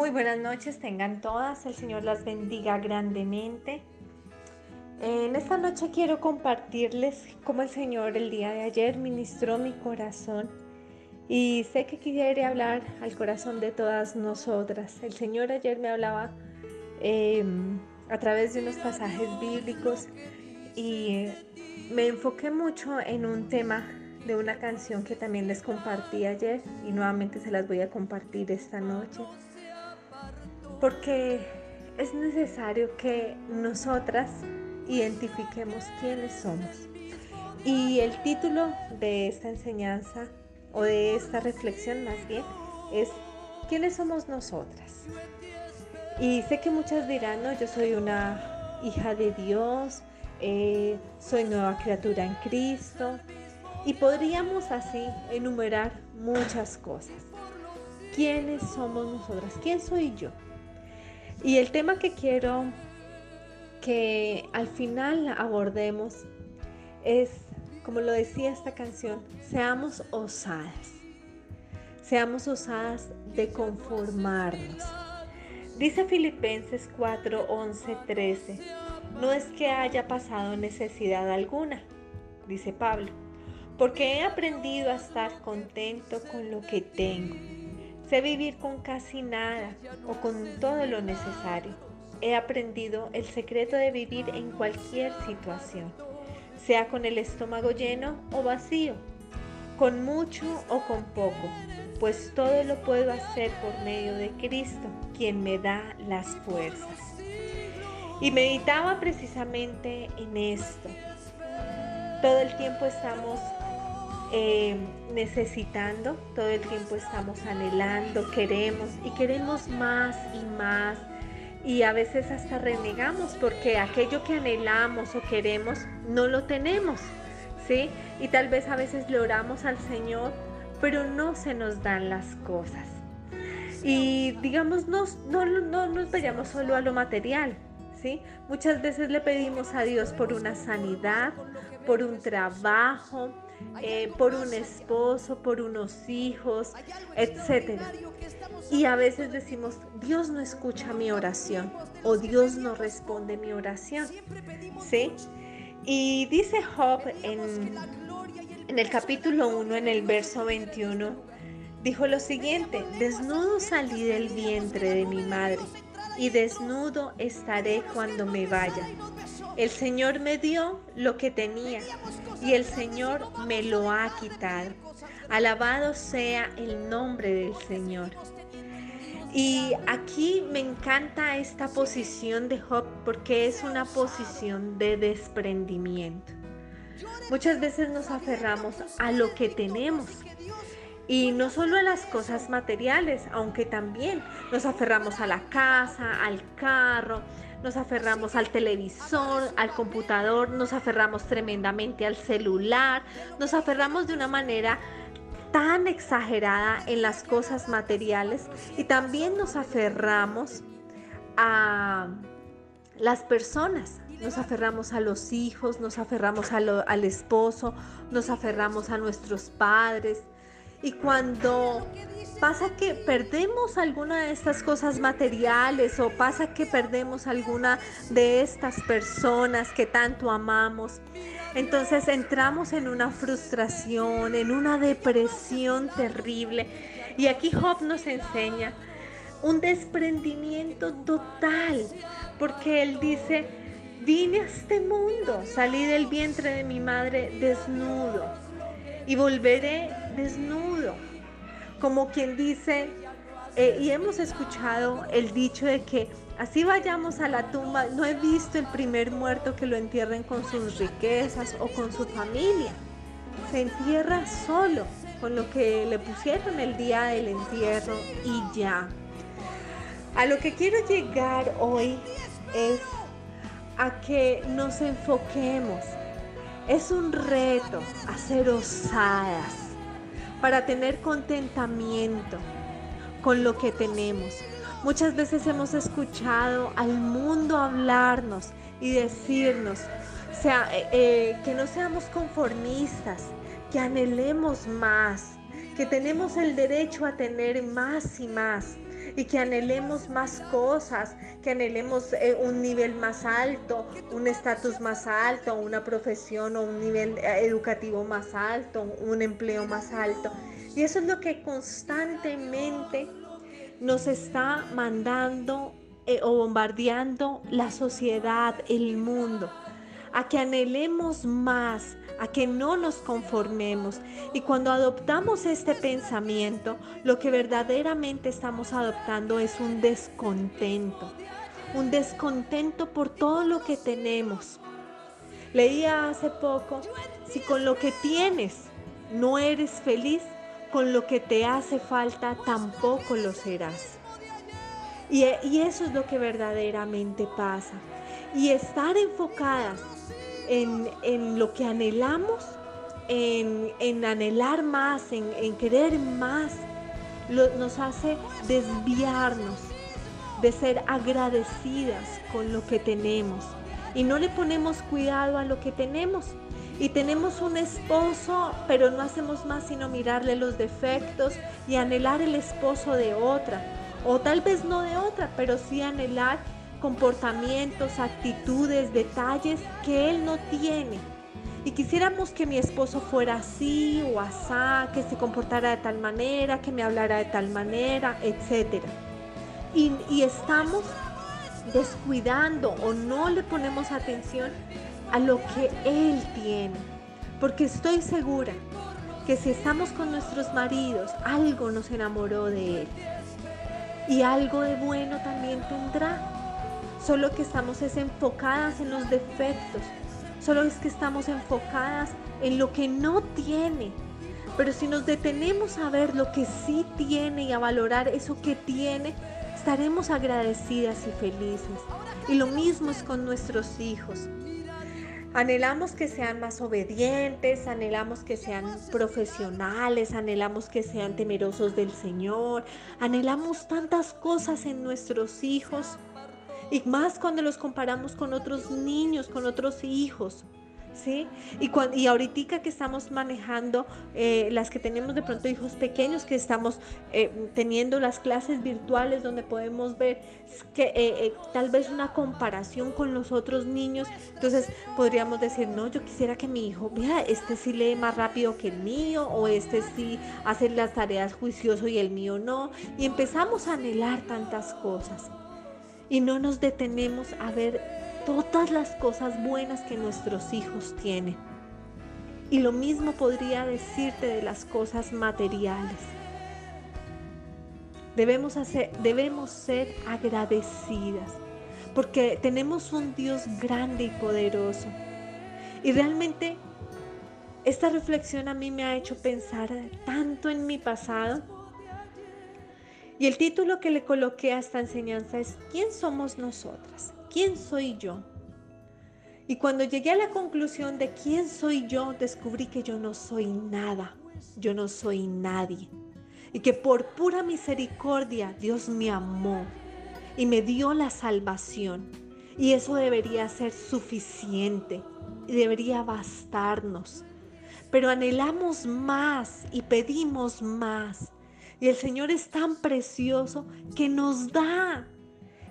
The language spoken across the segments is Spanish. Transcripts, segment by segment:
Muy buenas noches, tengan todas, el Señor las bendiga grandemente. En esta noche quiero compartirles cómo el Señor el día de ayer ministró mi corazón y sé que quiere hablar al corazón de todas nosotras. El Señor ayer me hablaba em, a través de unos pasajes bíblicos y me enfoqué mucho en un tema de una canción que también les compartí ayer y nuevamente se las voy a compartir esta noche porque es necesario que nosotras identifiquemos quiénes somos. Y el título de esta enseñanza o de esta reflexión más bien es ¿quiénes somos nosotras? Y sé que muchas dirán, no, yo soy una hija de Dios, eh, soy nueva criatura en Cristo. Y podríamos así enumerar muchas cosas. ¿Quiénes somos nosotras? ¿Quién soy yo? Y el tema que quiero que al final abordemos es, como lo decía esta canción, seamos osadas. Seamos osadas de conformarnos. Dice Filipenses 4, 11, 13, no es que haya pasado necesidad alguna, dice Pablo, porque he aprendido a estar contento con lo que tengo Sé vivir con casi nada o con todo lo necesario. He aprendido el secreto de vivir en cualquier situación, sea con el estómago lleno o vacío, con mucho o con poco, pues todo lo puedo hacer por medio de Cristo, quien me da las fuerzas. Y meditaba precisamente en esto. Todo el tiempo estamos eh, necesitando, todo el tiempo estamos anhelando, queremos y queremos más y más. Y a veces hasta renegamos porque aquello que anhelamos o queremos no lo tenemos, ¿sí? Y tal vez a veces le oramos al Señor, pero no se nos dan las cosas. Y digamos, no, no, no nos vayamos solo a lo material, ¿sí? Muchas veces le pedimos a Dios por una sanidad, por un trabajo, eh, por un esposo, por unos hijos, etc. Y a veces decimos, Dios no escucha mi oración o Dios no responde mi oración. ¿Sí? Y dice Job en, en el capítulo 1, en el verso 21, dijo lo siguiente, desnudo salí del vientre de mi madre y desnudo estaré cuando me vaya. El Señor me dio lo que tenía y el Señor me lo ha quitado. Alabado sea el nombre del Señor. Y aquí me encanta esta posición de Job porque es una posición de desprendimiento. Muchas veces nos aferramos a lo que tenemos y no solo a las cosas materiales, aunque también nos aferramos a la casa, al carro, nos aferramos al televisor, al computador, nos aferramos tremendamente al celular, nos aferramos de una manera tan exagerada en las cosas materiales y también nos aferramos a las personas. Nos aferramos a los hijos, nos aferramos al esposo, nos aferramos a nuestros padres. Y cuando pasa que perdemos alguna de estas cosas materiales o pasa que perdemos alguna de estas personas que tanto amamos. Entonces entramos en una frustración, en una depresión terrible. Y aquí Job nos enseña un desprendimiento total, porque él dice, vine a este mundo, salí del vientre de mi madre desnudo y volveré desnudo como quien dice, eh, y hemos escuchado el dicho de que así vayamos a la tumba, no he visto el primer muerto que lo entierren con sus riquezas o con su familia. Se entierra solo con lo que le pusieron el día del entierro y ya. A lo que quiero llegar hoy es a que nos enfoquemos. Es un reto a ser osadas para tener contentamiento con lo que tenemos. Muchas veces hemos escuchado al mundo hablarnos y decirnos sea, eh, eh, que no seamos conformistas, que anhelemos más, que tenemos el derecho a tener más y más. Y que anhelemos más cosas, que anhelemos eh, un nivel más alto, un estatus más alto, una profesión o un nivel eh, educativo más alto, un empleo más alto. Y eso es lo que constantemente nos está mandando eh, o bombardeando la sociedad, el mundo, a que anhelemos más, a que no nos conformemos. Y cuando adoptamos este pensamiento, lo que verdaderamente estamos adoptando es un descontento, un descontento por todo lo que tenemos. Leía hace poco, si con lo que tienes no eres feliz, con lo que te hace falta tampoco lo serás. Y, eso es lo que verdaderamente pasa. Y estar enfocadas en, lo que anhelamos, en, anhelar más, en, querer más, nos hace desviarnos de ser agradecidas con lo que tenemos. Y no le ponemos cuidado a lo que tenemos. Y tenemos un esposo, pero no hacemos más sino mirarle los defectos y anhelar el esposo de otra. O tal vez no de otra, pero sí anhelar comportamientos, actitudes, detalles que él no tiene. Y quisiéramos que mi esposo fuera así o asá, que se comportara de tal manera, que me hablara de tal manera, etc. Y, y estamos descuidando o no le ponemos atención a lo que él tiene. Porque estoy segura que si estamos con nuestros maridos, algo nos enamoró de él. Y algo de bueno también tendrá solo que estamos enfocadas en los defectos, solo es que estamos enfocadas en lo que no tiene. Pero si nos detenemos a ver lo que sí tiene y a valorar eso que tiene, estaremos agradecidas y felices. Y lo mismo es con nuestros hijos. Anhelamos que sean más obedientes, anhelamos que sean profesionales, anhelamos que sean temerosos del Señor, anhelamos tantas cosas en nuestros hijos y más cuando los comparamos con otros niños, con otros hijos. ¿Sí? Y, y ahorita que estamos manejando, eh, las que tenemos de pronto hijos pequeños, que estamos eh, teniendo las clases virtuales donde podemos ver que eh, tal vez una comparación con los otros niños, entonces podríamos decir, no, yo quisiera que mi hijo, vea, este sí lee más rápido que el mío, o este sí hace las tareas juicioso y el mío no, y empezamos a anhelar tantas cosas y no nos detenemos a ver todas las cosas buenas que nuestros hijos tienen. Y lo mismo podría decirte de las cosas materiales. Debemos, hacer, debemos ser agradecidas porque tenemos un Dios grande y poderoso. Y realmente esta reflexión a mí me ha hecho pensar tanto en mi pasado y el título que le coloqué a esta enseñanza es ¿Quién somos nosotras? ¿Quién soy yo? Y cuando llegué a la conclusión de quién soy yo, descubrí que yo no soy nada, yo no soy nadie. Y que por pura misericordia Dios me amó y me dio la salvación. Y eso debería ser suficiente y debería bastarnos. Pero anhelamos más y pedimos más. Y el Señor es tan precioso que nos da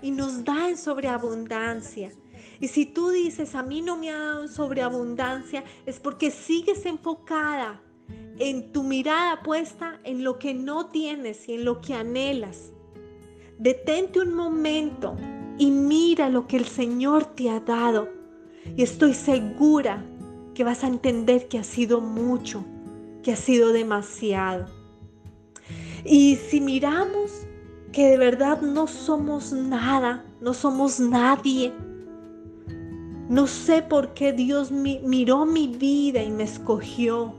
y nos da en sobreabundancia. Y si tú dices, a mí no me ha dado sobreabundancia, es porque sigues enfocada en tu mirada puesta en lo que no tienes y en lo que anhelas. Detente un momento y mira lo que el Señor te ha dado. Y estoy segura que vas a entender que ha sido mucho, que ha sido demasiado. Y si miramos que de verdad no somos nada, no somos nadie, no sé por qué Dios miró mi vida y me escogió,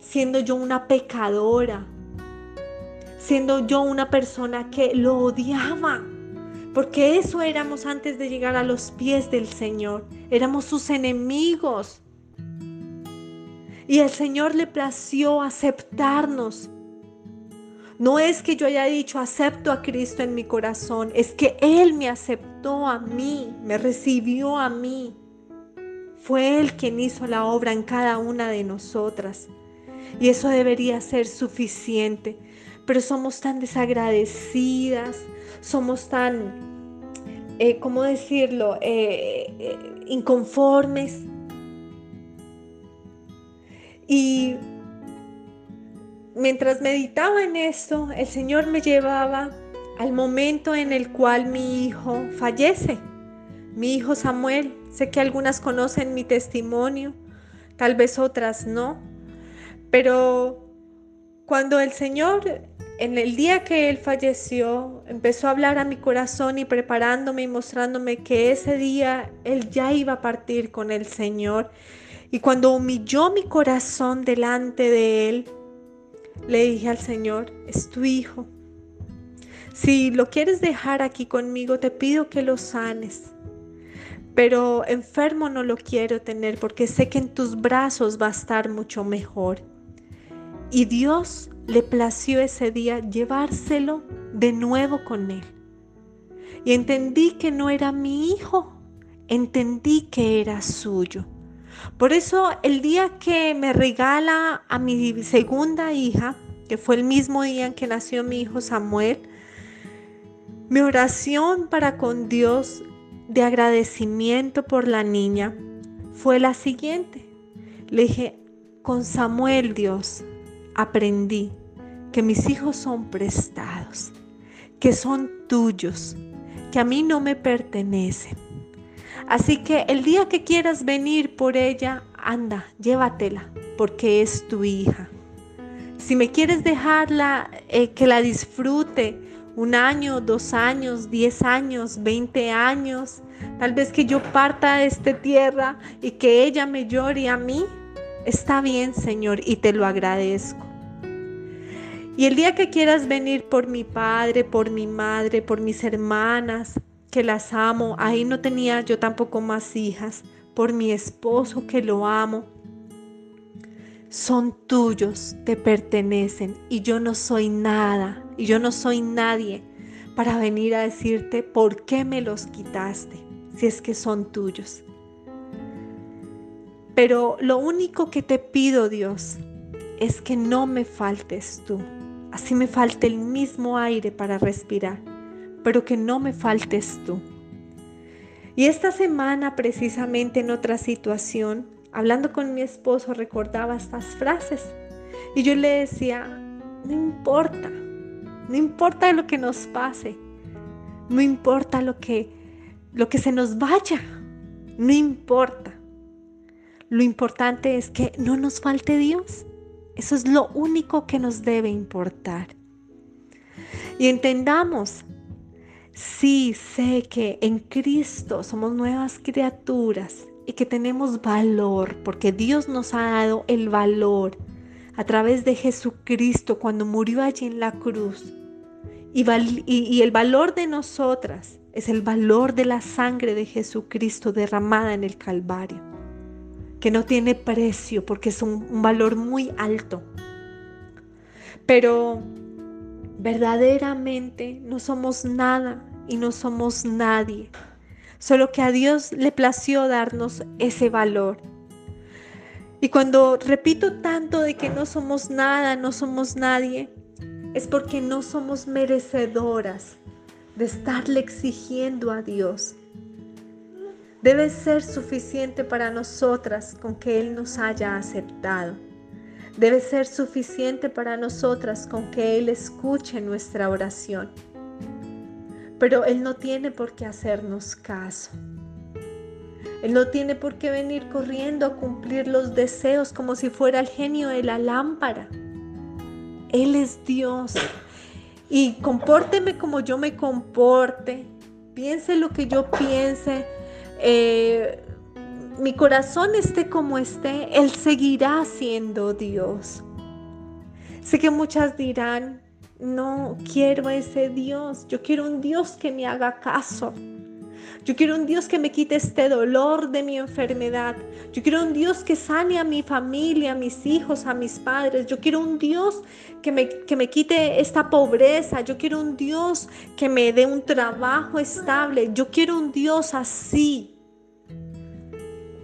siendo yo una pecadora, siendo yo una persona que lo odiaba, porque eso éramos antes de llegar a los pies del Señor, éramos sus enemigos. Y el Señor le plació aceptarnos no es que yo haya dicho acepto a Cristo en mi corazón, es que Él me aceptó a mí, me recibió a mí. Fue Él quien hizo la obra en cada una de nosotras. Y eso debería ser suficiente. pero somos tan desagradecidas, somos tan, eh, ¿cómo decirlo?, eh, eh, inconformes. Y mientras meditaba en esto, el Señor me llevaba al momento en el cual mi hijo fallece, mi hijo Samuel. Sé que algunas conocen mi testimonio, tal vez otras no, pero cuando el Señor en el día que él falleció, empezó a hablar a mi corazón y preparándome y mostrándome que ese día él ya iba a partir con el Señor. Y cuando humilló mi corazón delante de él, le dije al Señor, es tu hijo. Si lo quieres dejar aquí conmigo, te pido que lo sanes. Pero enfermo no lo quiero tener porque sé que en tus brazos va a estar mucho mejor. Y Dios le plació ese día llevárselo de nuevo con él. Y entendí que no era mi hijo, entendí que era suyo. Por eso el día que me regala a mi segunda hija, que fue el mismo día en que nació mi hijo Samuel, mi oración para con Dios de agradecimiento por la niña fue la siguiente. Le dije, con Samuel Dios, aprendí que mis hijos son prestados, que son tuyos, que a mí no me pertenecen. Así que el día que quieras venir por ella, anda, llévatela, porque es tu hija. Si me quieres dejarla, eh, que la disfrute un año, dos años, diez años, veinte años, tal vez que yo parta de esta tierra y que ella me llore a mí, está bien, Señor, y te lo agradezco. Y el día que quieras venir por mi padre, por mi madre, por mis hermanas, que las amo, ahí no tenía yo tampoco más hijas, por mi esposo que lo amo, son tuyos, te pertenecen. Y yo no soy nada y yo no soy nadie para venir a decirte por qué me los quitaste, si es que son tuyos. Pero lo único que te pido, Dios, es que no me faltes tú. Así me falte el mismo aire para respirar, pero que no me faltes tú. Y esta semana, precisamente en otra situación, hablando con mi esposo, recordaba estas frases. Y yo le decía, no importa, no importa lo que nos pase, no importa lo que, lo que se nos vaya, no importa. Lo importante es que no nos falte Dios. Eso es lo único que nos debe importar. Y entendamos, sí sé que en Cristo somos nuevas criaturas y que tenemos valor, porque Dios nos ha dado el valor a través de Jesucristo cuando murió allí en la cruz. Y, el valor de nosotras es el valor de la sangre de Jesucristo derramada en el Calvario que no tiene precio porque es un, valor muy alto. Pero verdaderamente no somos nada y no somos nadie. Solo que a Dios le plació darnos ese valor. Y cuando repito tanto de que no somos nada, no somos nadie, es porque no somos merecedoras de estarle exigiendo a Dios debe ser suficiente para nosotras con que Él nos haya aceptado. Debe ser suficiente para nosotras con que Él escuche nuestra oración. Pero Él no tiene por qué hacernos caso. Él no tiene por qué venir corriendo a cumplir los deseos como si fuera el genio de la lámpara. Él es Dios. Y compórteme como yo me comporte. Piense lo que yo piense eh, mi corazón esté como esté, Él seguirá siendo Dios. Sé que muchas dirán, no quiero ese Dios, yo quiero un Dios que me haga caso. Yo quiero un Dios que me quite este dolor de mi enfermedad. Yo quiero un Dios que sane a mi familia, a mis hijos, a mis padres. Yo quiero un Dios que me, que me quite esta pobreza. Yo quiero un Dios que me dé un trabajo estable. Yo quiero un Dios así.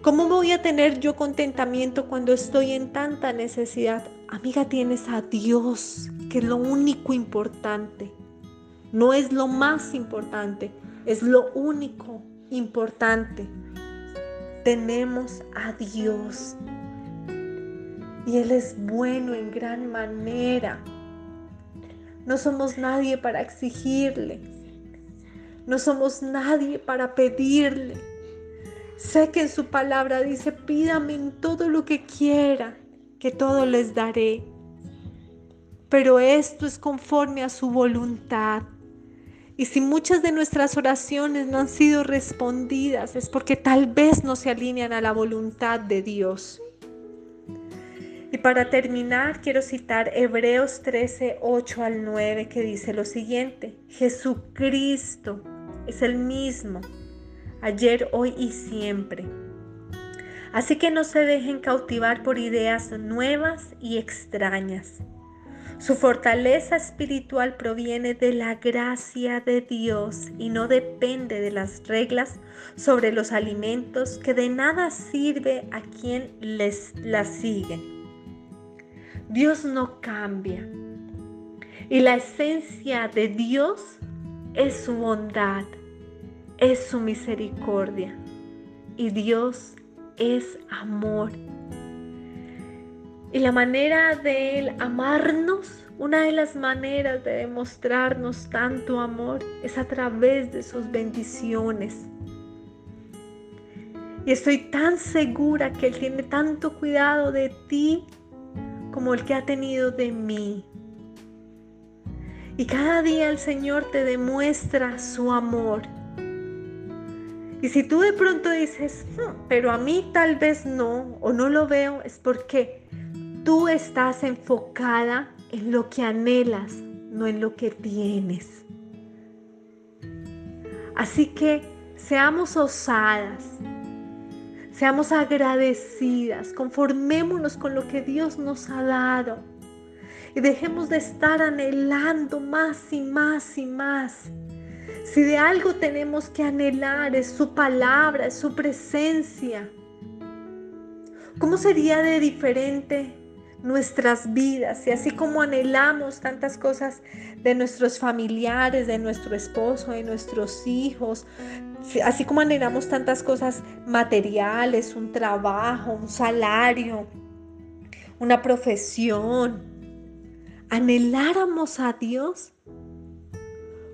¿Cómo voy a tener yo contentamiento cuando estoy en tanta necesidad? Amiga, tienes a Dios que es lo único importante. No es lo más importante, es lo único importante. Tenemos a Dios. Y Él es bueno en gran manera. No somos nadie para exigirle. No somos nadie para pedirle. Sé que en su palabra dice, pídame en todo lo que quiera, que todo les daré. Pero esto es conforme a su voluntad. Y si muchas de nuestras oraciones no han sido respondidas, es porque tal vez no se alinean a la voluntad de Dios. Y para terminar, quiero citar Hebreos 13, 8 al 9, que dice lo siguiente, Jesucristo es el mismo, ayer, hoy y siempre. Así que no se dejen cautivar por ideas nuevas y extrañas. Su fortaleza espiritual proviene de la gracia de Dios y no depende de las reglas sobre los alimentos que de nada sirve a quien les las siguen. Dios no cambia. Y la esencia de Dios es su bondad, es su misericordia. Y Dios es amor. Y la manera de Él amarnos, una de las maneras de demostrarnos tanto amor es a través de sus bendiciones. Y estoy tan segura que Él tiene tanto cuidado de ti como el que ha tenido de mí. Y cada día el Señor te demuestra su amor. Y si tú de pronto dices, pero a mí tal vez no, o no lo veo, es porque tú estás enfocada en lo que anhelas, no en lo que tienes. Así que seamos osadas, Seamos agradecidas, conformémonos con lo que Dios nos ha dado y dejemos de estar anhelando más y más y más. Si de algo tenemos que anhelar es su palabra, es su presencia. ¿Cómo sería de diferente nuestras vidas y así como anhelamos tantas cosas de nuestros familiares, de nuestro esposo, de nuestros hijos, así como anhelamos tantas cosas materiales, un trabajo, un salario, una profesión, anheláramos a Dios,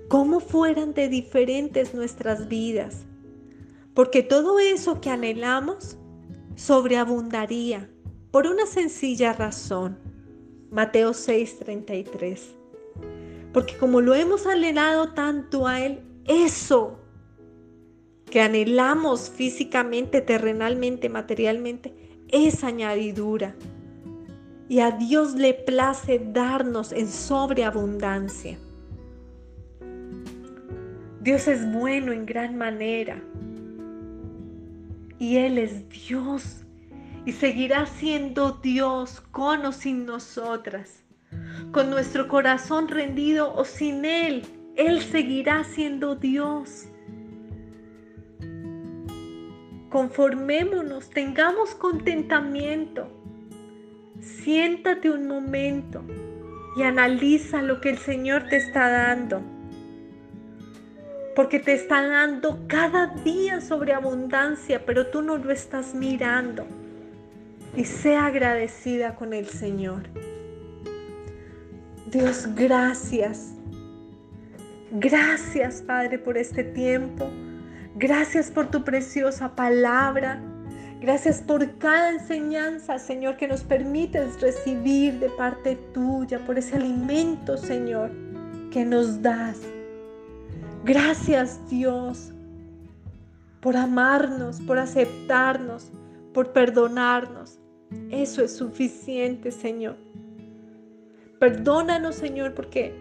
cómo fueran de diferentes nuestras vidas, porque todo eso que anhelamos sobreabundaría por una sencilla razón. Mateo 6:33. Porque como lo hemos anhelado tanto a Él, eso que anhelamos físicamente, terrenalmente, materialmente, es añadidura. Y a Dios le place darnos en sobreabundancia. Dios es bueno en gran manera. Y Él es Dios y seguirá siendo Dios con o sin nosotras. Con nuestro corazón rendido o sin Él, Él seguirá siendo Dios. Conformémonos, tengamos contentamiento. Siéntate un momento y analiza lo que el Señor te está dando. Porque te está dando cada día sobre abundancia, pero tú no lo estás mirando y sea agradecida con el Señor. Dios, gracias. Gracias, Padre, por este tiempo. Gracias por tu preciosa palabra. Gracias por cada enseñanza, Señor, que nos permites recibir de parte tuya, por ese alimento, Señor, que nos das. Gracias, Dios, por amarnos, por aceptarnos, por perdonarnos. Eso es suficiente, Señor. Perdónanos, Señor, porque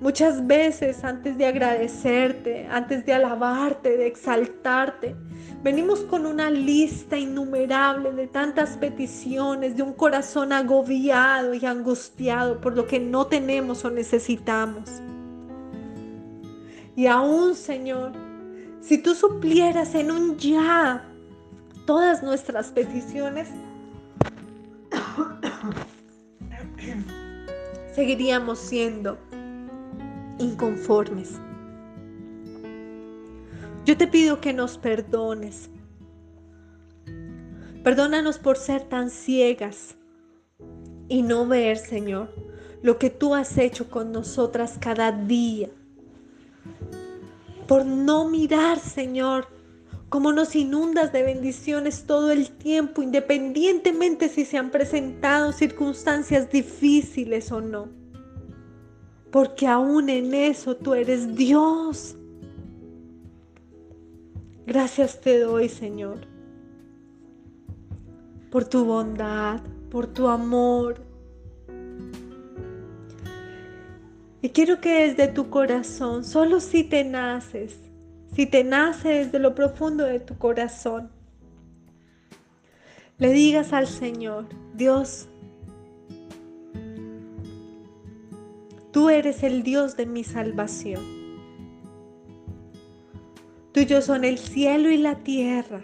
muchas veces antes de agradecerte, antes de alabarte, de exaltarte, venimos con una lista innumerable de tantas peticiones, de un corazón agobiado y angustiado por lo que no tenemos o necesitamos. Y aún, Señor, si tú suplieras en un ya todas nuestras peticiones, seguiríamos siendo inconformes. Yo te pido que nos perdones. Perdónanos por ser tan ciegas y no ver, Señor, lo que tú has hecho con nosotras cada día. Por no mirar, Señor, cómo nos inundas de bendiciones todo el tiempo, independientemente si se han presentado circunstancias difíciles o no. Porque aún en eso tú eres Dios. Gracias te doy, Señor, por tu bondad, por tu amor. Y quiero que desde tu corazón, solo si te naces, si te nace desde lo profundo de tu corazón, le digas al Señor, Dios, tú eres el Dios de mi salvación. Tuyo son el cielo y la tierra.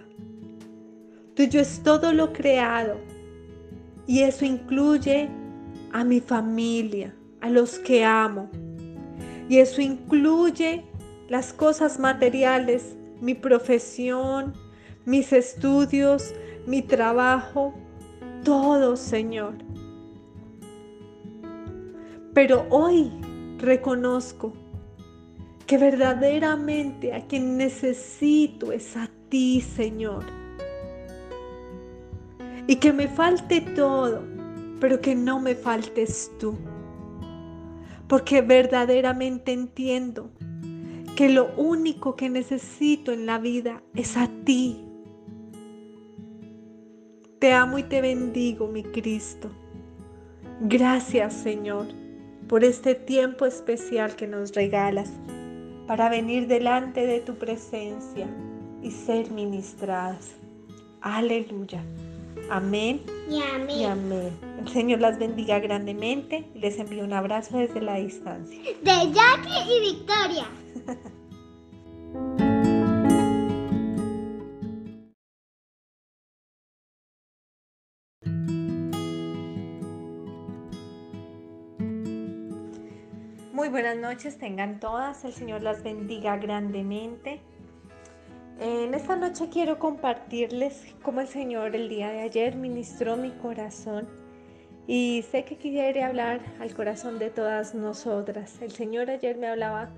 Tuyo es todo lo creado. Y eso incluye a mi familia, a los que amo. Y eso incluye las cosas materiales, mi profesión, mis estudios, mi trabajo, todo, Señor. Pero hoy reconozco que verdaderamente a quien necesito es a ti, Señor. Y que me falte todo, pero que no me faltes tú. Porque verdaderamente entiendo que lo único que necesito en la vida es a ti. Te amo y te bendigo, mi Cristo. Gracias, Señor, por este tiempo especial que nos regalas para venir delante de tu presencia y ser ministradas. Aleluya. Amén. Y amén. Y amén. El Señor las bendiga grandemente y les envío un abrazo desde la distancia. De Jackie y Victoria. Muy buenas noches, tengan todas. El Señor las bendiga grandemente. En esta noche quiero compartirles cómo el Señor el día de ayer ministró mi corazón y sé que quiere hablar al corazón de todas nosotras. El Señor ayer me hablaba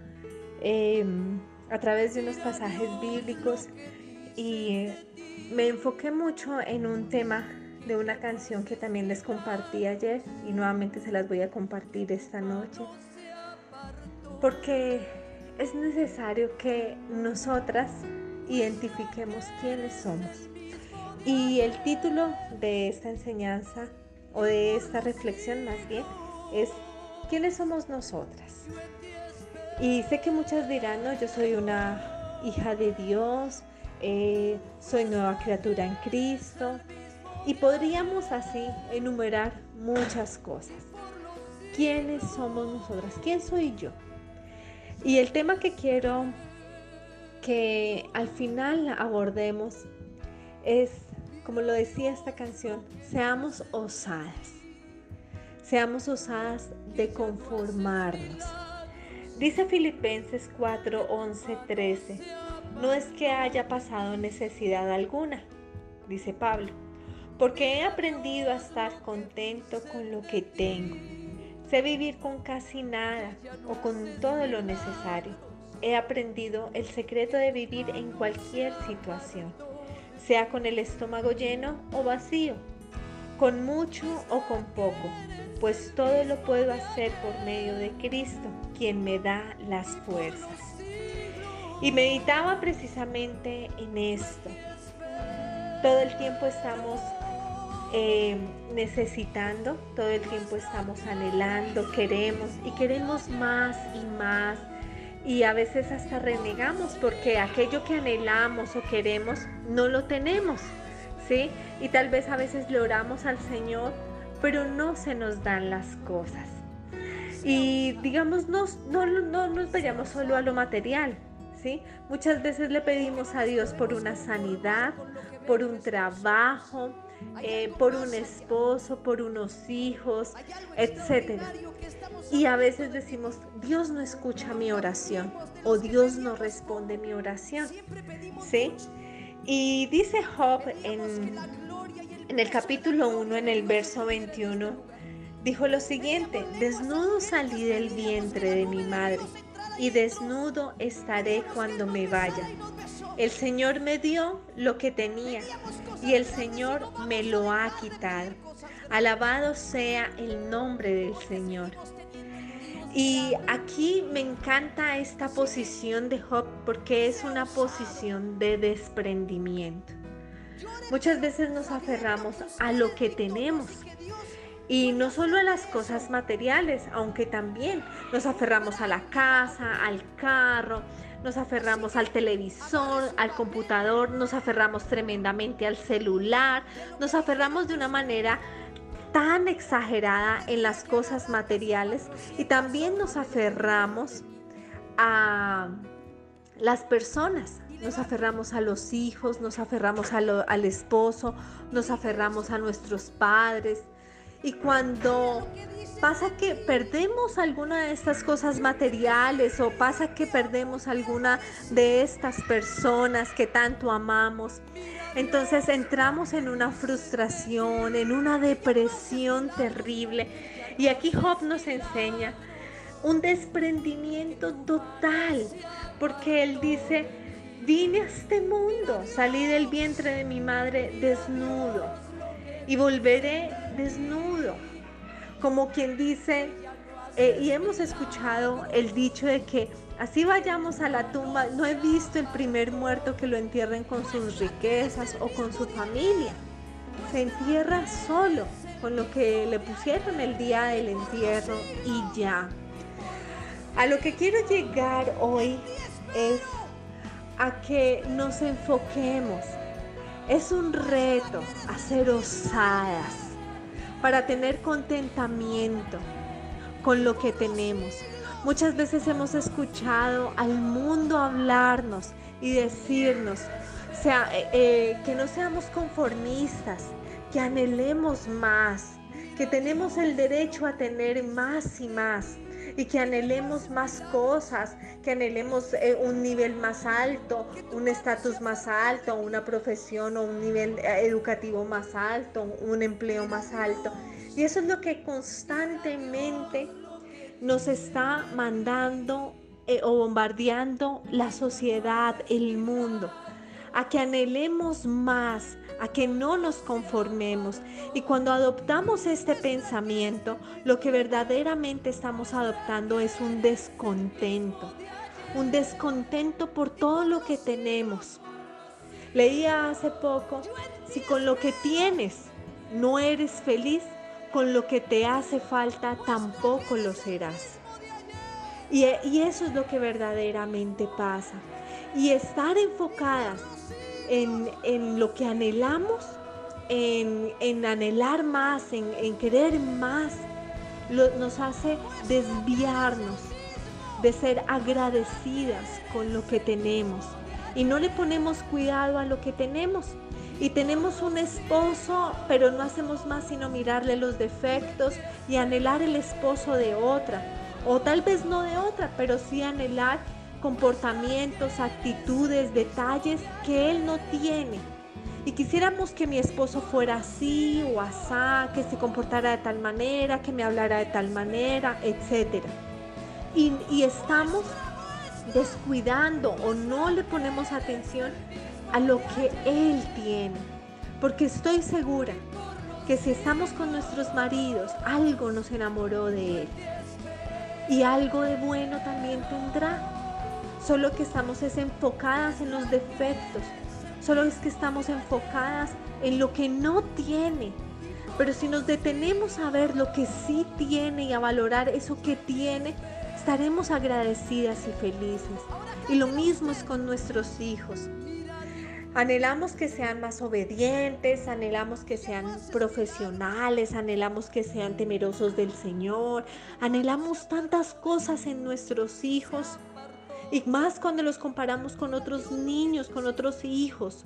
em, a través de unos pasajes bíblicos y me enfoqué mucho en un tema de una canción que también les compartí ayer y nuevamente se las voy a compartir esta noche porque es necesario que nosotras identifiquemos quiénes somos. Y el título de esta enseñanza o de esta reflexión más bien es ¿quiénes somos nosotras? Y sé que muchas dirán, no, yo soy una hija de Dios, eh, soy nueva criatura en Cristo. Y podríamos así enumerar muchas cosas. ¿Quiénes somos nosotras? ¿Quién soy yo? Y el tema que quiero que al final abordemos es, como lo decía esta canción, seamos osadas. Seamos osadas de conformarnos. Dice Filipenses 4, 11, 13, no es que haya pasado necesidad alguna, dice Pablo, porque he aprendido a estar contento con lo que tengo Sé vivir con casi nada o con todo lo necesario. He aprendido el secreto de vivir en cualquier situación, sea con el estómago lleno o vacío, con mucho o con poco, pues todo lo puedo hacer por medio de Cristo, quien me da las fuerzas. Y meditaba precisamente en esto. Todo el tiempo estamos eh, necesitando, todo el tiempo estamos anhelando, queremos y queremos más y más. Y a veces hasta renegamos porque aquello que anhelamos o queremos no lo tenemos, ¿sí? Y tal vez a veces le oramos al Señor, pero no se nos dan las cosas. Y digamos, no, no, no nos vayamos solo a lo material, ¿sí? Muchas veces le pedimos a Dios por una sanidad, por un trabajo, eh, por un esposo, por unos hijos, etc. Y a veces decimos, Dios no escucha mi oración o Dios no responde mi oración. ¿Sí? Y dice Job en, en el capítulo 1, en el verso 21, dijo lo siguiente, desnudo salí del vientre de mi madre y desnudo estaré cuando me vaya. El Señor me dio lo que tenía y el Señor me lo ha quitado. Alabado sea el nombre del Señor. Y aquí me encanta esta posición de Job porque es una posición de desprendimiento. Muchas veces nos aferramos a lo que tenemos y no solo a las cosas materiales, aunque también nos aferramos a la casa, al carro, nos aferramos al televisor, al computador, nos aferramos tremendamente al celular, nos aferramos de una manera tan exagerada en las cosas materiales y también nos aferramos a las personas. Nos aferramos a los hijos, nos aferramos al esposo, nos aferramos a nuestros padres. Y cuando pasa que perdemos alguna de estas cosas materiales o pasa que perdemos alguna de estas personas que tanto amamos, entonces entramos en una frustración, en una depresión terrible. Y aquí Job nos enseña un desprendimiento total, porque él dice, vine a este mundo, salí del vientre de mi madre desnudo y volveré desnudo. Como quien dice, eh, y hemos escuchado el dicho de que así vayamos a la tumba, no he visto el primer muerto que lo entierren con sus riquezas o con su familia. Se entierra solo con lo que le pusieron el día del entierro y ya. A lo que quiero llegar hoy es a que nos enfoquemos. Es un reto hacer osadas para tener contentamiento con lo que tenemos. Muchas veces hemos escuchado al mundo hablarnos y decirnos sea, eh, eh, que no seamos conformistas, que anhelemos más, que tenemos el derecho a tener más y más y que anhelemos más cosas, que anhelemos eh, un nivel más alto, un estatus más alto, una profesión o un nivel educativo más alto, un empleo más alto. Y eso es lo que constantemente nos está mandando eh, o bombardeando la sociedad, el mundo, a que anhelemos más, a que no nos conformemos. Y cuando adoptamos este pensamiento, lo que verdaderamente estamos adoptando es un descontento, un descontento por todo lo que tenemos. Leía hace poco, si con lo que tienes no eres feliz, con lo que te hace falta tampoco lo serás. Y, eso es lo que verdaderamente pasa. Y estar enfocadas en, lo que anhelamos, en, anhelar más, en, querer más, nos hace desviarnos de ser agradecidas con lo que tenemos. Y no le ponemos cuidado a lo que tenemos y tenemos un esposo, pero no hacemos más sino mirarle los defectos y anhelar el esposo de otra, o tal vez no de otra, pero sí anhelar comportamientos, actitudes, detalles que él no tiene. Y quisiéramos que mi esposo fuera así o asá, que se comportara de tal manera, que me hablara de tal manera, etc. Y, y estamos descuidando o no le ponemos atención a lo que Él tiene. Porque estoy segura que si estamos con nuestros maridos, algo nos enamoró de Él. Y algo de bueno también tendrá. Solo que estamos enfocadas en los defectos. Solo es que estamos enfocadas en lo que no tiene. Pero si nos detenemos a ver lo que sí tiene y a valorar eso que tiene, estaremos agradecidas y felices. Y lo mismo es con nuestros hijos. Anhelamos que sean más obedientes, anhelamos que sean profesionales, anhelamos que sean temerosos del Señor, anhelamos tantas cosas en nuestros hijos y más cuando los comparamos con otros niños, con otros hijos.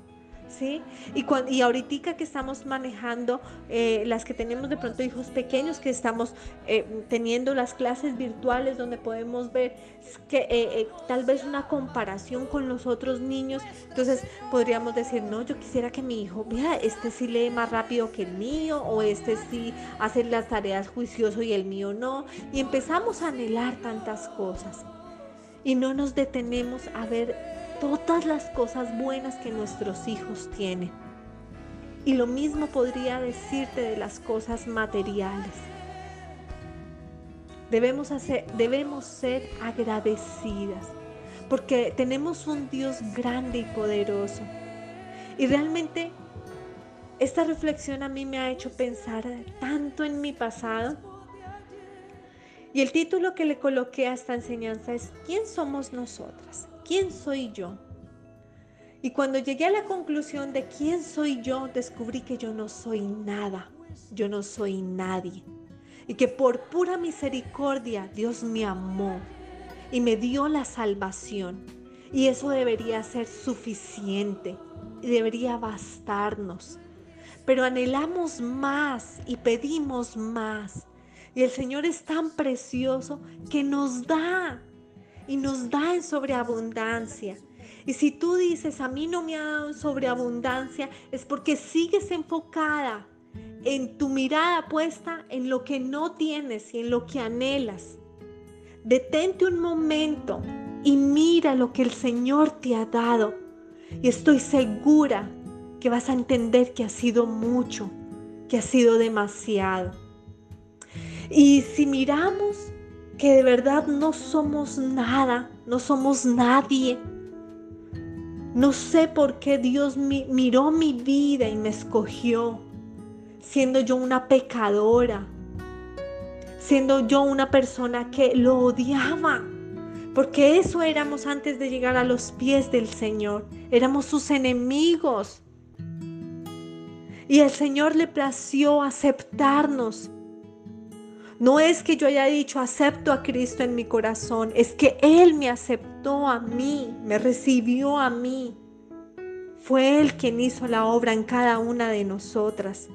¿sí? Y, cuando, y ahorita que estamos manejando, eh, las que tenemos de pronto hijos pequeños, que estamos eh, teniendo las clases virtuales donde podemos ver que eh, tal vez una comparación con los otros niños, entonces podríamos decir, no, yo quisiera que mi hijo, vea, este sí lee más rápido que el mío, o este sí hace las tareas juicioso y el mío no, y empezamos a anhelar tantas cosas. Y no nos detenemos a ver todas las cosas buenas que nuestros hijos tienen. Y lo mismo podría decirte de las cosas materiales. Debemos, hacer, debemos ser agradecidas porque tenemos un Dios grande y poderoso. Y realmente esta reflexión a mí me ha hecho pensar tanto en mi pasado. Y el título que le coloqué a esta enseñanza es ¿Quién somos nosotras? ¿quién soy yo? Y cuando llegué a la conclusión de quién soy yo, descubrí que yo no soy nada, yo no soy nadie. Y que por pura misericordia Dios me amó y me dio la salvación. Y eso debería ser suficiente y debería bastarnos. Pero anhelamos más y pedimos más. Y el Señor es tan precioso que nos da y nos da en sobreabundancia. Y si tú dices, a mí no me ha dado en sobreabundancia, es porque sigues enfocada en tu mirada puesta en lo que no tienes y en lo que anhelas. Detente un momento y mira lo que el Señor te ha dado. Y estoy segura que vas a entender que ha sido mucho, que ha sido demasiado. Y si miramos que de verdad no somos nada, no somos nadie. No sé por qué Dios miró mi vida y me escogió, siendo yo una pecadora, siendo yo una persona que lo odiaba, porque eso éramos antes de llegar a los pies del Señor, éramos sus enemigos. Y el Señor le plació aceptarnos no es que yo haya dicho acepto a Cristo en mi corazón, es que Él me aceptó a mí, me recibió a mí. Fue Él quien hizo la obra en cada una de nosotras.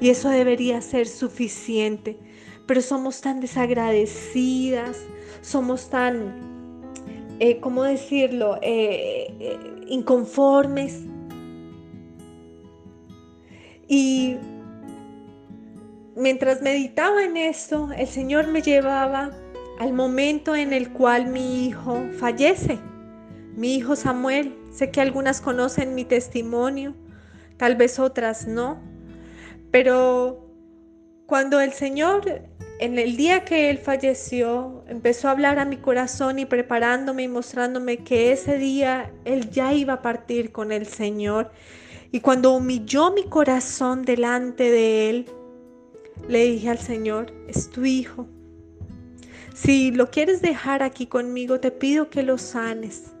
Y eso debería ser suficiente. Pero somos tan desagradecidas, somos tan, eh, ¿cómo decirlo?, eh, eh, inconformes. Y mientras meditaba en esto, el Señor me llevaba al momento en el cual mi hijo fallece. Mi hijo Samuel, sé que algunas conocen mi testimonio, tal vez otras no, pero cuando el Señor, en el día que él falleció, empezó a hablar a mi corazón y preparándome y mostrándome que ese día él ya iba a partir con el Señor, y cuando humilló mi corazón delante de él, le dije al Señor, es tu hijo. Si lo quieres dejar aquí conmigo, te pido que lo sanes.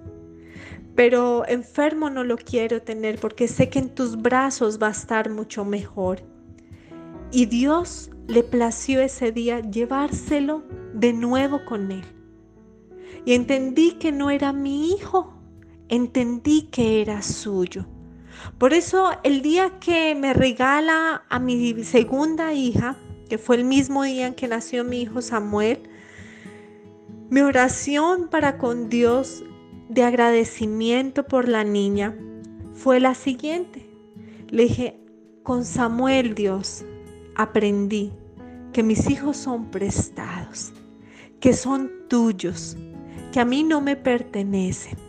Pero enfermo no lo quiero tener porque sé que en tus brazos va a estar mucho mejor. Y Dios le plació ese día llevárselo de nuevo con él. Y entendí que no era mi hijo, entendí que era suyo. Por eso el día que me regala a mi segunda hija, que fue el mismo día en que nació mi hijo Samuel, mi oración para con Dios de agradecimiento por la niña fue la siguiente. Le dije, con Samuel Dios aprendí que mis hijos son prestados, que son tuyos, que a mí no me pertenecen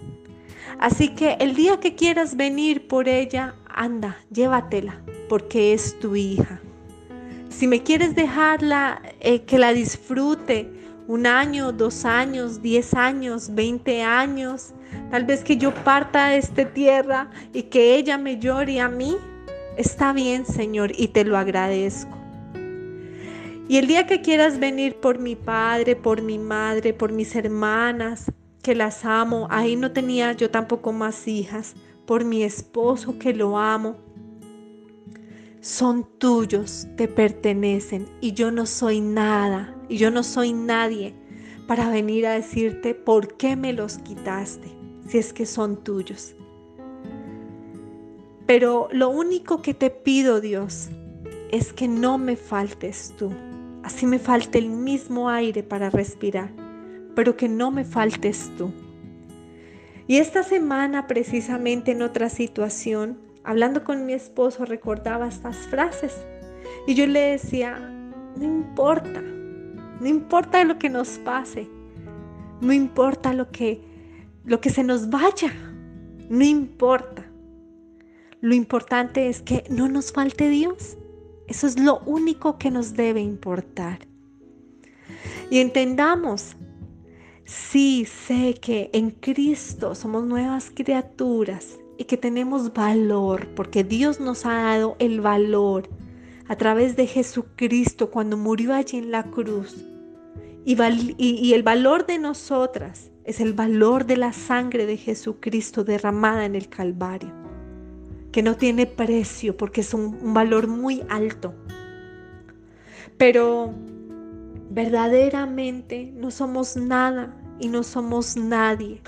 Así que el día que quieras venir por ella, anda, llévatela, porque es tu hija. Si me quieres dejarla, eh, que la disfrute un año, dos años, diez años, veinte años, tal vez que yo parta de esta tierra y que ella me llore a mí, está bien, Señor, y te lo agradezco. Y el día que quieras venir por mi padre, por mi madre, por mis hermanas, que las amo. Ahí no tenía yo tampoco más hijas. Por mi esposo que lo amo. Son tuyos, te pertenecen y yo no soy nada y yo no soy nadie para venir a decirte por qué me los quitaste si es que son tuyos. Pero lo único que te pido, Dios, es que no me faltes tú. Así me falte el mismo aire para respirar, pero que no me faltes tú. Y esta semana, precisamente en otra situación, hablando con mi esposo, recordaba estas frases. Y yo le decía, no importa, no importa lo que nos pase, no importa lo que, lo que se nos vaya, no importa. Lo importante es que no nos falte Dios. Eso es lo único que nos debe importar. Y entendamos, sí sé que en Cristo somos nuevas criaturas y que tenemos valor, porque Dios nos ha dado el valor a través de Jesucristo cuando murió allí en la cruz. Y, el valor de nosotras es el valor de la sangre de Jesucristo derramada en el Calvario, que no tiene precio porque es un, un valor muy alto. Pero verdaderamente no somos nada y no somos nadie,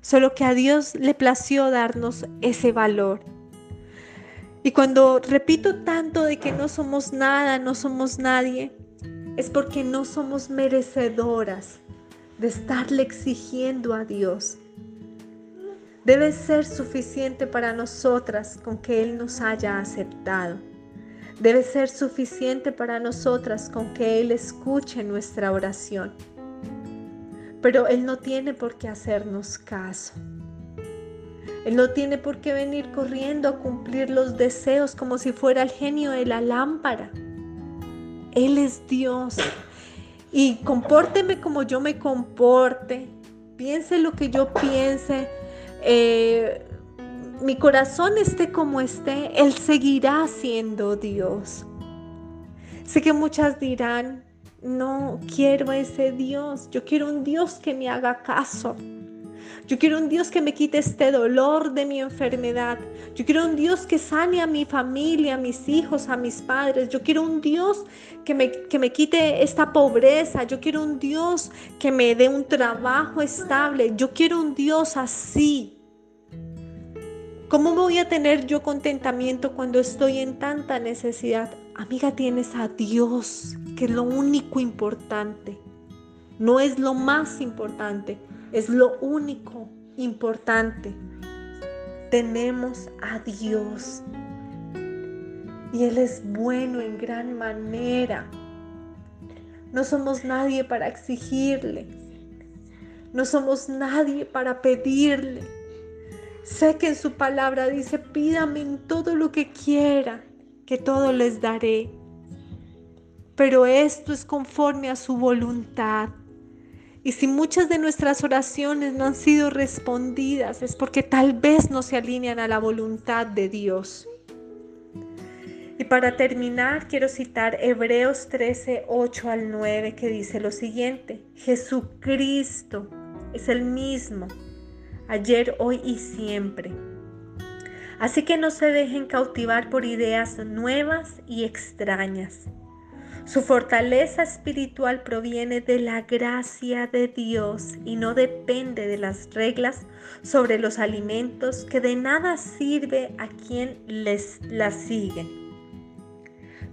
solo que a Dios le plació darnos ese valor y cuando repito tanto de que no somos nada, no somos nadie, es porque no somos merecedoras de estarle exigiendo a Dios. Debe ser suficiente para nosotras con que Él nos haya aceptado. Debe ser suficiente para nosotras con que Él escuche nuestra oración. Pero Él no tiene por qué hacernos caso. Él no tiene por qué venir corriendo a cumplir los deseos como si fuera el genio de la lámpara. Él es Dios. Y compórteme como yo me comporte. Piense lo que yo piense. Eh, mi corazón esté como esté. Él seguirá siendo Dios. Sé que muchas dirán, no quiero ese Dios. Yo quiero un Dios que me haga caso. Yo quiero un Dios que me quite este dolor de mi enfermedad. Yo quiero un Dios que sane a mi familia, a mis hijos, a mis padres. Yo quiero un Dios que me, que me quite esta pobreza. Yo quiero un Dios que me dé un trabajo estable. Yo quiero un Dios así. ¿Cómo voy a tener yo contentamiento cuando estoy en tanta necesidad? Amiga, tienes a Dios, que es lo único importante. No es lo más importante, es lo único importante. Tenemos a Dios. Y Él es bueno en gran manera. No somos nadie para exigirle. No somos nadie para pedirle. Sé que en su palabra dice, pídame en todo lo que quiera, que todo les daré. Pero esto es conforme a su voluntad. Y si muchas de nuestras oraciones no han sido respondidas es porque tal vez no se alinean a la voluntad de Dios. Y para terminar, quiero citar Hebreos 13, 8 al 9, que dice lo siguiente, Jesucristo es el mismo, ayer, hoy y siempre. Así que no se dejen cautivar por ideas nuevas y extrañas su fortaleza espiritual proviene de la gracia de Dios y no depende de las reglas sobre los alimentos que de nada sirve a quien les la siguen.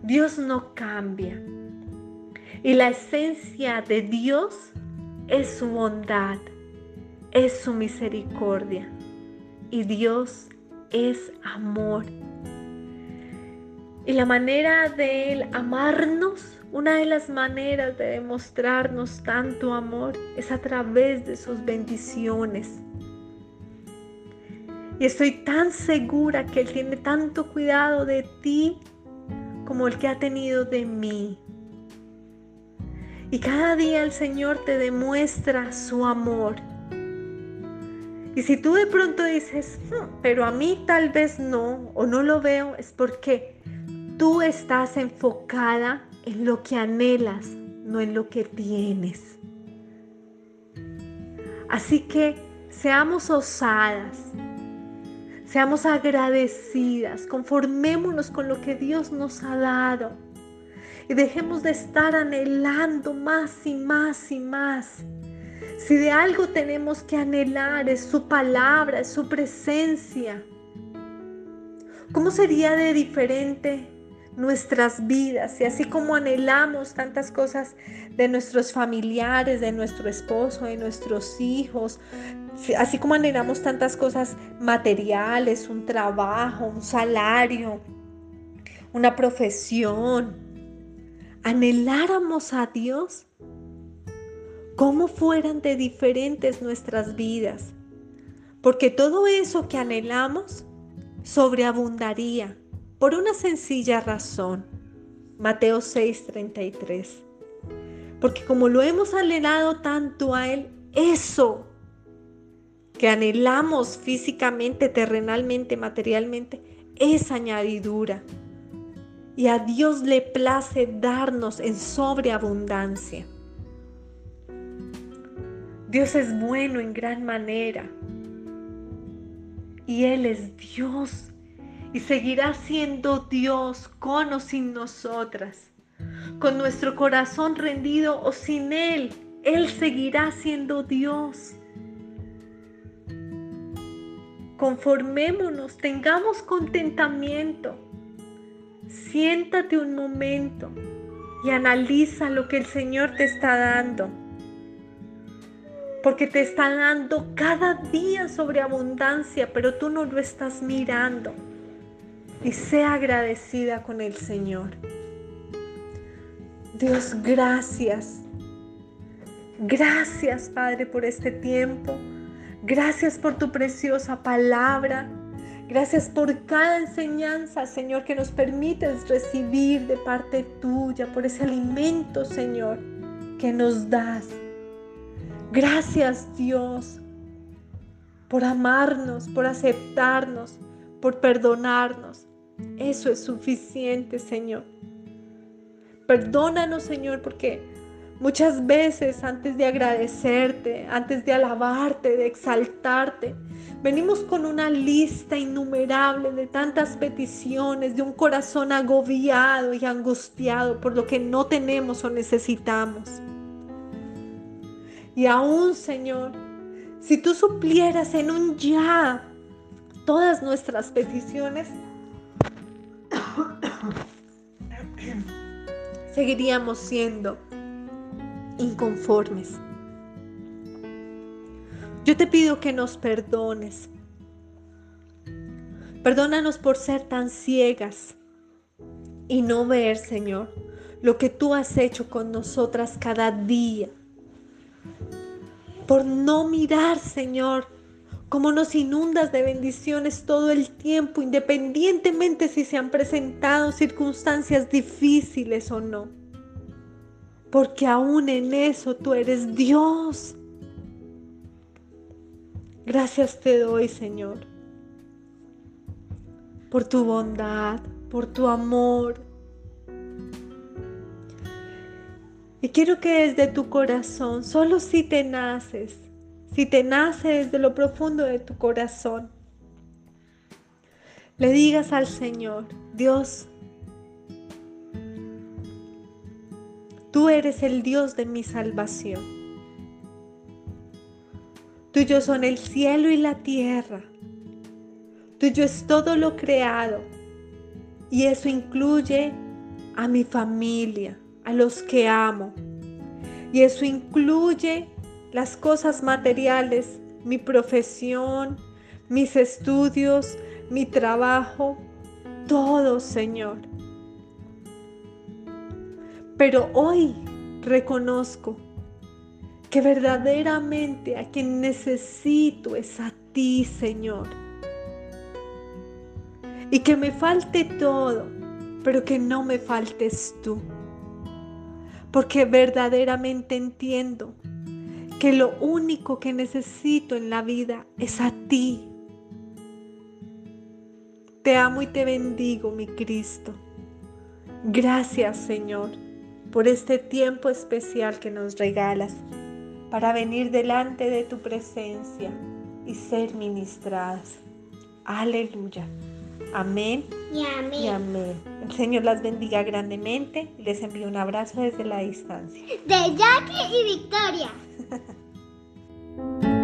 Dios no cambia y la esencia de Dios es su bondad, es su misericordia y Dios es amor y la manera de Él amarnos, una de las maneras de demostrarnos tanto amor es a través de sus bendiciones. Y estoy tan segura que Él tiene tanto cuidado de ti como el que ha tenido de mí. Y cada día el Señor te demuestra su amor. Y si tú de pronto dices, pero a mí tal vez no, o no lo veo, es porque Tú estás enfocada en lo que anhelas, no en lo que tienes. Así que seamos osadas, seamos agradecidas, conformémonos con lo que Dios nos ha dado y dejemos de estar anhelando más y más y más. Si de algo tenemos que anhelar es su palabra, es su presencia. ¿Cómo sería de diferente nuestras vidas? Y así como anhelamos tantas cosas de nuestros familiares, de nuestro esposo, de nuestros hijos, así como anhelamos tantas cosas materiales, un trabajo, un salario, una profesión, anheláramos a Dios, cómo fueran de diferentes nuestras vidas. Porque todo eso que anhelamos sobreabundaría por una sencilla razón. Mateo 6:33. Porque como lo hemos anhelado tanto a Él, eso que anhelamos físicamente, terrenalmente, materialmente, es añadidura. Y a Dios le place darnos en sobreabundancia. Dios es bueno en gran manera. Y Él es Dios. Y seguirá siendo Dios con o sin nosotras. Con nuestro corazón rendido o sin Él. Él seguirá siendo Dios conformémonos, tengamos contentamiento. Siéntate un momento y analiza lo que el Señor te está dando. Porque te está dando cada día sobre abundancia, pero tú no lo estás mirando. Y sea agradecida con el Señor. Dios, gracias. Gracias, Padre, por este tiempo. Gracias por tu preciosa palabra. Gracias por cada enseñanza, Señor, que nos permites recibir de parte tuya, por ese alimento, Señor, que nos das. Gracias, Dios, por amarnos, por aceptarnos, por perdonarnos. Eso es suficiente, Señor. Perdónanos, Señor, porque Muchas veces antes de agradecerte, antes de alabarte, de exaltarte, venimos con una lista innumerable de tantas peticiones, de un corazón agobiado y angustiado por lo que no tenemos o necesitamos. Y aún, Señor, si tú suplieras en un ya todas nuestras peticiones, seguiríamos siendo inconformes. Yo te pido que nos perdones. Perdónanos por ser tan ciegas y no ver, Señor, lo que tú has hecho con nosotras cada día. Por no mirar, Señor, cómo nos inundas de bendiciones todo el tiempo, independientemente si se han presentado circunstancias difíciles o no porque aún en eso tú eres Dios. Gracias te doy, Señor, por tu bondad, por tu amor. Y quiero que desde tu corazón, solo si te naces, si te nace desde lo profundo de tu corazón, le digas al Señor, Dios, Tú eres el Dios de mi salvación. Tuyo son el cielo y la tierra. Tuyo es todo lo creado. Y eso incluye a mi familia, a los que amo. Y eso incluye las cosas materiales, mi profesión, mis estudios, mi trabajo, todo, Señor. Pero hoy reconozco que verdaderamente a quien necesito es a ti, Señor. Y que me falte todo, pero que no me faltes tú. Porque verdaderamente entiendo que lo único que necesito en la vida es a ti. Te amo y te bendigo, mi Cristo. Gracias, Señor por este tiempo especial que nos regalas para venir delante de tu presencia y ser ministradas. Aleluya. Amén. Y amén. Y amén. El Señor las bendiga grandemente. y Les envío un abrazo desde la distancia. De Jackie y Victoria.